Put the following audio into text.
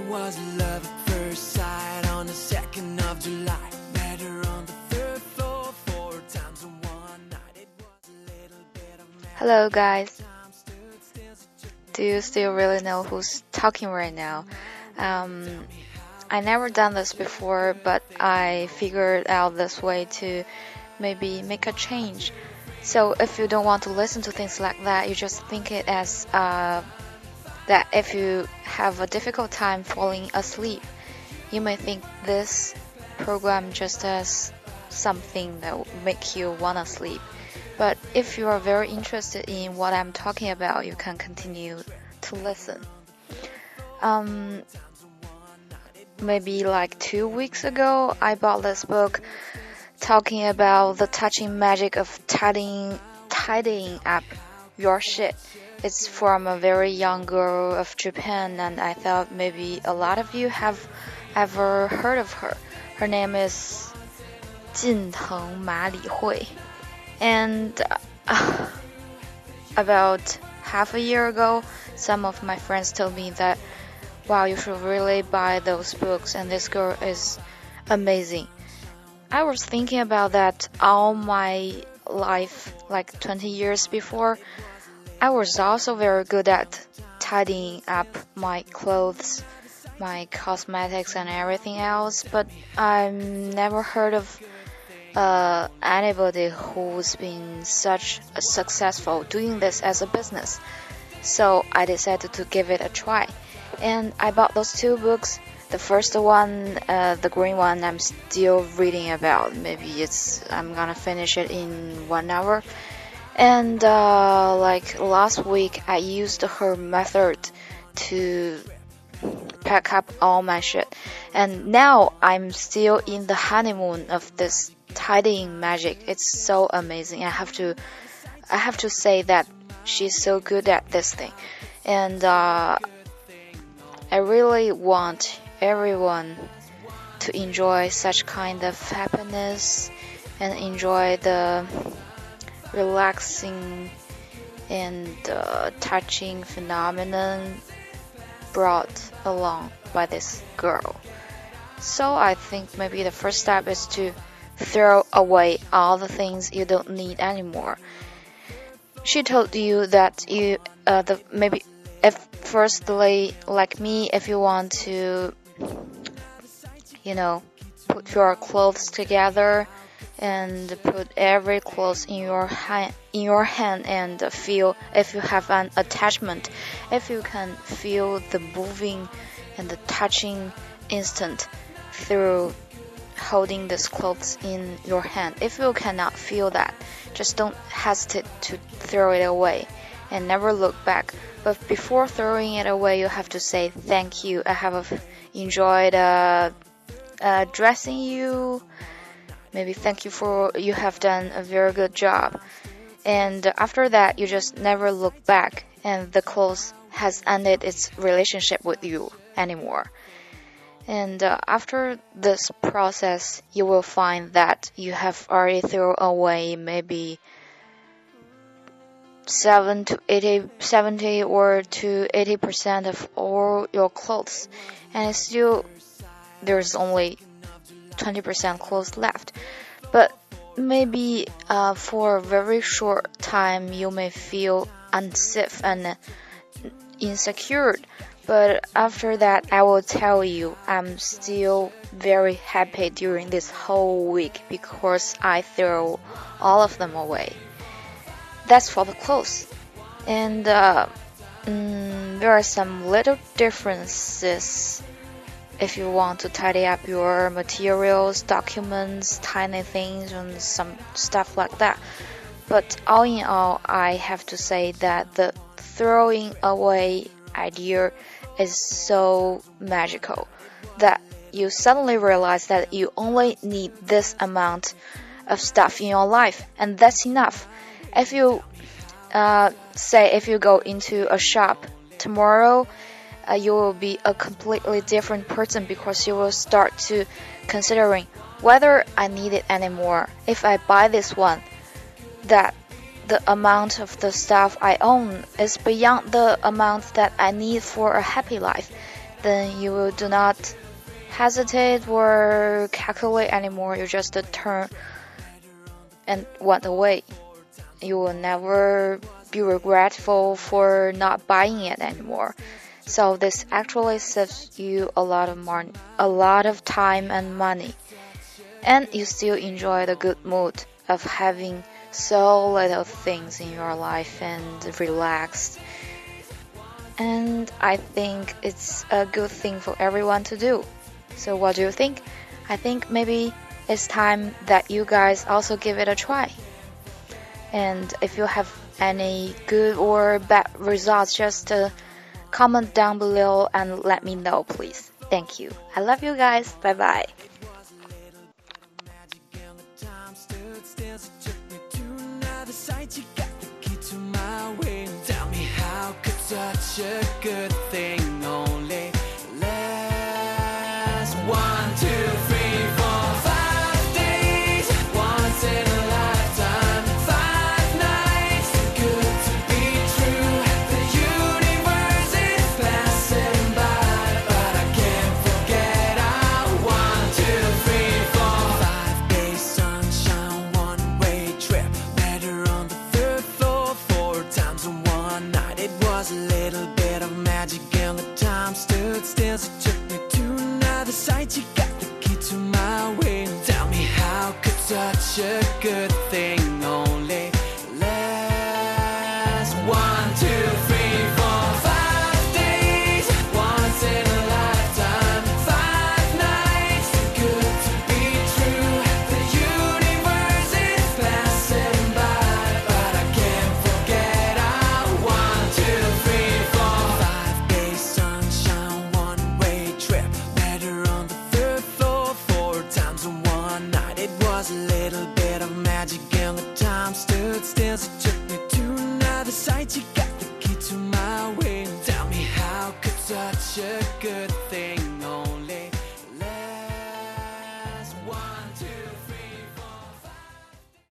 It was love at first sight on the 2nd of July. Met her on the third floor four times in one night. It was a little bit of Hello, guys. Do you still really know who's talking right now? Um, I never done this before, but I figured out this way to maybe make a change. So if you don't want to listen to things like that, you just think it as uh, that if you have a difficult time falling asleep, you may think this program just as something that will make you wanna sleep. But if you are very interested in what I'm talking about, you can continue to listen. Um, maybe like two weeks ago, I bought this book talking about the touching magic of tidying, tidying up your shit. It's from a very young girl of Japan, and I thought maybe a lot of you have ever heard of her. Her name is Jinteng Ma Li Hui. And uh, about half a year ago, some of my friends told me that, wow, you should really buy those books, and this girl is amazing. I was thinking about that all my life, like 20 years before. I was also very good at tidying up my clothes, my cosmetics, and everything else, but I've never heard of uh, anybody who's been such a successful doing this as a business. So I decided to give it a try, and I bought those two books. The first one, uh, the green one, I'm still reading about. Maybe it's I'm gonna finish it in one hour. And uh, like last week, I used her method to pack up all my shit. And now I'm still in the honeymoon of this tidying magic. It's so amazing. I have to, I have to say that she's so good at this thing. And uh, I really want everyone to enjoy such kind of happiness and enjoy the relaxing and uh, touching phenomenon brought along by this girl. So I think maybe the first step is to throw away all the things you don't need anymore. She told you that you uh, the maybe if firstly like me if you want to you know put your clothes together and put every clothes in your hand in your hand and feel if you have an attachment. If you can feel the moving and the touching instant through holding these clothes in your hand. If you cannot feel that just don't hesitate to throw it away and never look back. But before throwing it away you have to say thank you. I have enjoyed uh, uh, dressing you maybe thank you for you have done a very good job. And after that you just never look back and the clothes has ended its relationship with you anymore. And uh, after this process you will find that you have already thrown away maybe 7 to 80 70 or to 80 percent of all your clothes. And still there's only 20% clothes left. But maybe uh, for a very short time you may feel unsafe and insecure. But after that, I will tell you, I'm still very happy during this whole week because I throw all of them away. That's for the clothes. And uh, mm, there are some little differences if you want to tidy up your materials, documents, tiny things, and some stuff like that. But all in all, I have to say that the throwing away idea is so magical that you suddenly realize that you only need this amount of stuff in your life, and that's enough. If you uh, say if you go into a shop tomorrow uh, you will be a completely different person because you will start to considering whether I need it anymore. If I buy this one, that the amount of the stuff I own is beyond the amount that I need for a happy life. then you will do not hesitate or calculate anymore. You just turn and went away. You will never be regretful for not buying it anymore. So this actually saves you a lot of money, a lot of time and money. And you still enjoy the good mood of having so little things in your life and relaxed. And I think it's a good thing for everyone to do. So what do you think? I think maybe it's time that you guys also give it a try. And if you have any good or bad results, just uh, comment down below and let me know, please. Thank you. I love you guys. Bye bye. such a good thing a little bit of magic and the time stood still. So took me to another site. You got the key to my way. Tell me how could such a good thing only last one, two, three, four, still. So took me to another site. You got the key to my way. Tell me how could such a good